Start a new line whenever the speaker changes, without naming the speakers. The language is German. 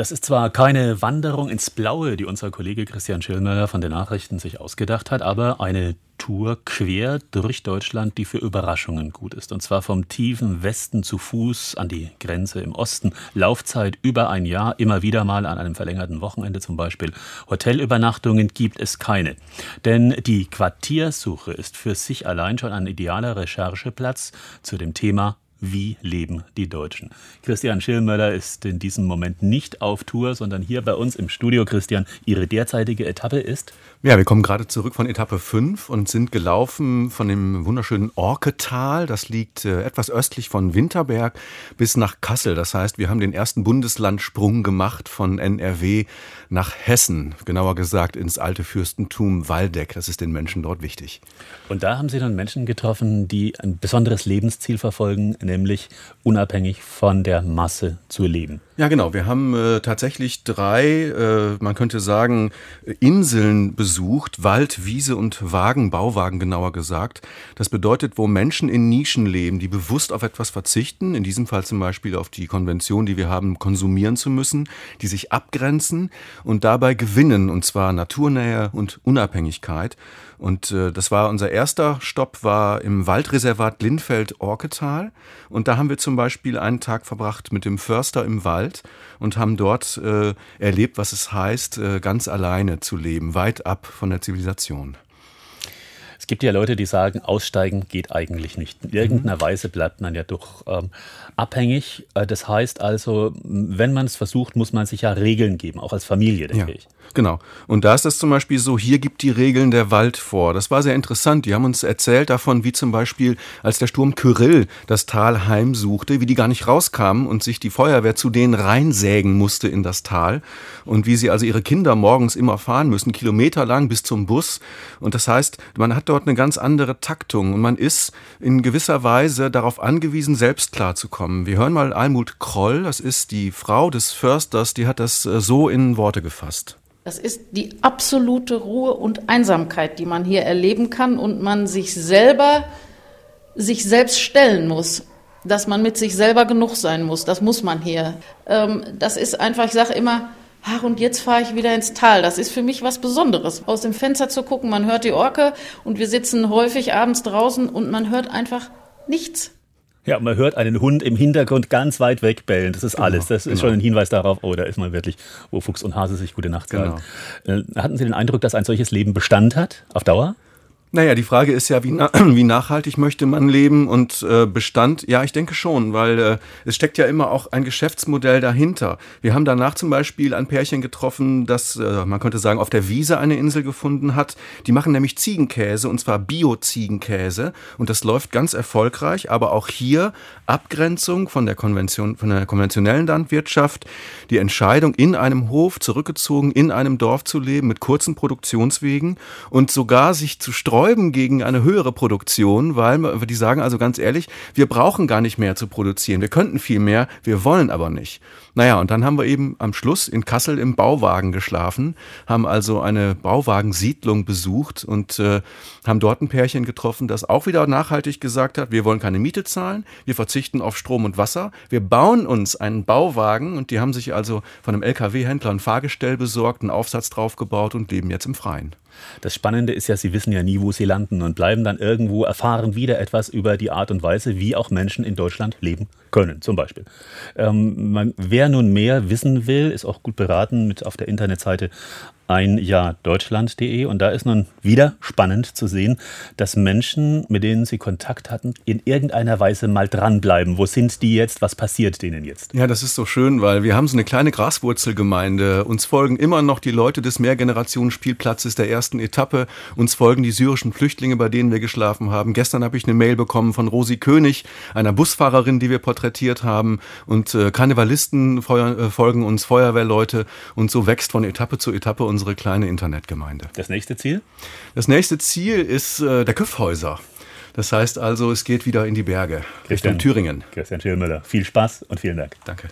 Das ist zwar keine Wanderung ins Blaue, die unser Kollege Christian Schillmöller von den Nachrichten sich ausgedacht hat, aber eine Tour quer durch Deutschland, die für Überraschungen gut ist. Und zwar vom tiefen Westen zu Fuß an die Grenze im Osten. Laufzeit über ein Jahr, immer wieder mal an einem verlängerten Wochenende zum Beispiel. Hotelübernachtungen gibt es keine. Denn die Quartiersuche ist für sich allein schon ein idealer Rechercheplatz zu dem Thema wie leben die Deutschen? Christian Schillmöller ist in diesem Moment nicht auf Tour, sondern hier bei uns im Studio. Christian, Ihre derzeitige Etappe ist?
Ja, wir kommen gerade zurück von Etappe 5 und sind gelaufen von dem wunderschönen Orketal. Das liegt äh, etwas östlich von Winterberg bis nach Kassel. Das heißt, wir haben den ersten Bundeslandsprung gemacht von NRW nach Hessen. Genauer gesagt ins alte Fürstentum Waldeck. Das ist den Menschen dort wichtig.
Und da haben Sie dann Menschen getroffen, die ein besonderes Lebensziel verfolgen, nämlich unabhängig von der Masse zu leben.
Ja, genau. Wir haben äh, tatsächlich drei, äh, man könnte sagen, Inseln besucht. Wald, Wiese und Wagen, Bauwagen genauer gesagt. Das bedeutet, wo Menschen in Nischen leben, die bewusst auf etwas verzichten, in diesem Fall zum Beispiel auf die Konvention, die wir haben, konsumieren zu müssen, die sich abgrenzen und dabei gewinnen, und zwar Naturnähe und Unabhängigkeit. Und äh, das war unser erster Stopp, war im Waldreservat Lindfeld-Orketal. Und da haben wir zum Beispiel einen Tag verbracht mit dem Förster im Wald und haben dort äh, erlebt, was es heißt, äh, ganz alleine zu leben, weit ab von der Zivilisation.
Es gibt ja Leute, die sagen, aussteigen geht eigentlich nicht. In irgendeiner mhm. Weise bleibt man ja doch ähm, abhängig. Äh, das heißt also, wenn man es versucht, muss man sich ja Regeln geben, auch als Familie, denke
ja.
ich.
Genau. Und da ist es zum Beispiel so, hier gibt die Regeln der Wald vor. Das war sehr interessant. Die haben uns erzählt davon, wie zum Beispiel, als der Sturm Kyrill das Tal heimsuchte, wie die gar nicht rauskamen und sich die Feuerwehr zu denen reinsägen musste in das Tal. Und wie sie also ihre Kinder morgens immer fahren müssen, kilometerlang bis zum Bus. Und das heißt, man hat dort eine ganz andere Taktung und man ist in gewisser Weise darauf angewiesen, selbst klarzukommen. Wir hören mal Almut Kroll, das ist die Frau des Försters, die hat das äh, so in Worte gefasst.
Das ist die absolute Ruhe und Einsamkeit, die man hier erleben kann und man sich selber, sich selbst stellen muss. Dass man mit sich selber genug sein muss, das muss man hier. Ähm, das ist einfach, ich sage immer, ach und jetzt fahre ich wieder ins Tal. Das ist für mich was Besonderes. Aus dem Fenster zu gucken, man hört die Orke und wir sitzen häufig abends draußen und man hört einfach nichts.
Ja, man hört einen Hund im Hintergrund ganz weit weg bellen. Das ist genau, alles. Das ist genau. schon ein Hinweis darauf, oh, da ist man wirklich, wo Fuchs und Hase sich gute Nacht sagen. Genau. Äh, hatten Sie den Eindruck, dass ein solches Leben Bestand hat, auf Dauer?
Naja, die Frage ist ja, wie, na wie nachhaltig möchte man leben und äh, Bestand? Ja, ich denke schon, weil äh, es steckt ja immer auch ein Geschäftsmodell dahinter. Wir haben danach zum Beispiel ein Pärchen getroffen, das, äh, man könnte sagen, auf der Wiese eine Insel gefunden hat. Die machen nämlich Ziegenkäse und zwar Bio-Ziegenkäse und das läuft ganz erfolgreich, aber auch hier Abgrenzung von der Konvention, von der konventionellen Landwirtschaft, die Entscheidung in einem Hof zurückgezogen, in einem Dorf zu leben mit kurzen Produktionswegen und sogar sich zu streuen sträuben gegen eine höhere Produktion, weil die sagen also ganz ehrlich, wir brauchen gar nicht mehr zu produzieren. Wir könnten viel mehr, wir wollen aber nicht. Naja, und dann haben wir eben am Schluss in Kassel im Bauwagen geschlafen, haben also eine Bauwagensiedlung besucht und äh, haben dort ein Pärchen getroffen, das auch wieder nachhaltig gesagt hat, wir wollen keine Miete zahlen, wir verzichten auf Strom und Wasser, wir bauen uns einen Bauwagen und die haben sich also von einem LKW-Händler ein Fahrgestell besorgt, einen Aufsatz draufgebaut und leben jetzt im Freien.
Das Spannende ist ja, Sie wissen ja nie, wo Sie landen und bleiben dann irgendwo, erfahren wieder etwas über die Art und Weise, wie auch Menschen in Deutschland leben können, zum Beispiel. Ähm, man, wer nun mehr wissen will, ist auch gut beraten mit auf der Internetseite ein Jahr Deutschland.de und da ist nun wieder spannend zu sehen, dass Menschen, mit denen sie Kontakt hatten, in irgendeiner Weise mal dranbleiben. Wo sind die jetzt? Was passiert denen jetzt?
Ja, das ist so schön, weil wir haben so eine kleine Graswurzelgemeinde. Uns folgen immer noch die Leute des Mehrgenerationen-Spielplatzes der ersten Etappe. Uns folgen die syrischen Flüchtlinge, bei denen wir geschlafen haben. Gestern habe ich eine Mail bekommen von Rosi König, einer Busfahrerin, die wir porträtiert haben. Und äh, Karnevalisten äh, folgen uns, Feuerwehrleute. Und so wächst von Etappe zu Etappe unser unsere kleine Internetgemeinde.
Das nächste Ziel?
Das nächste Ziel ist äh, der Küffhäuser. Das heißt also, es geht wieder in die Berge, Richtung Thüringen.
Christian Schillmüller, viel Spaß und vielen Dank.
Danke.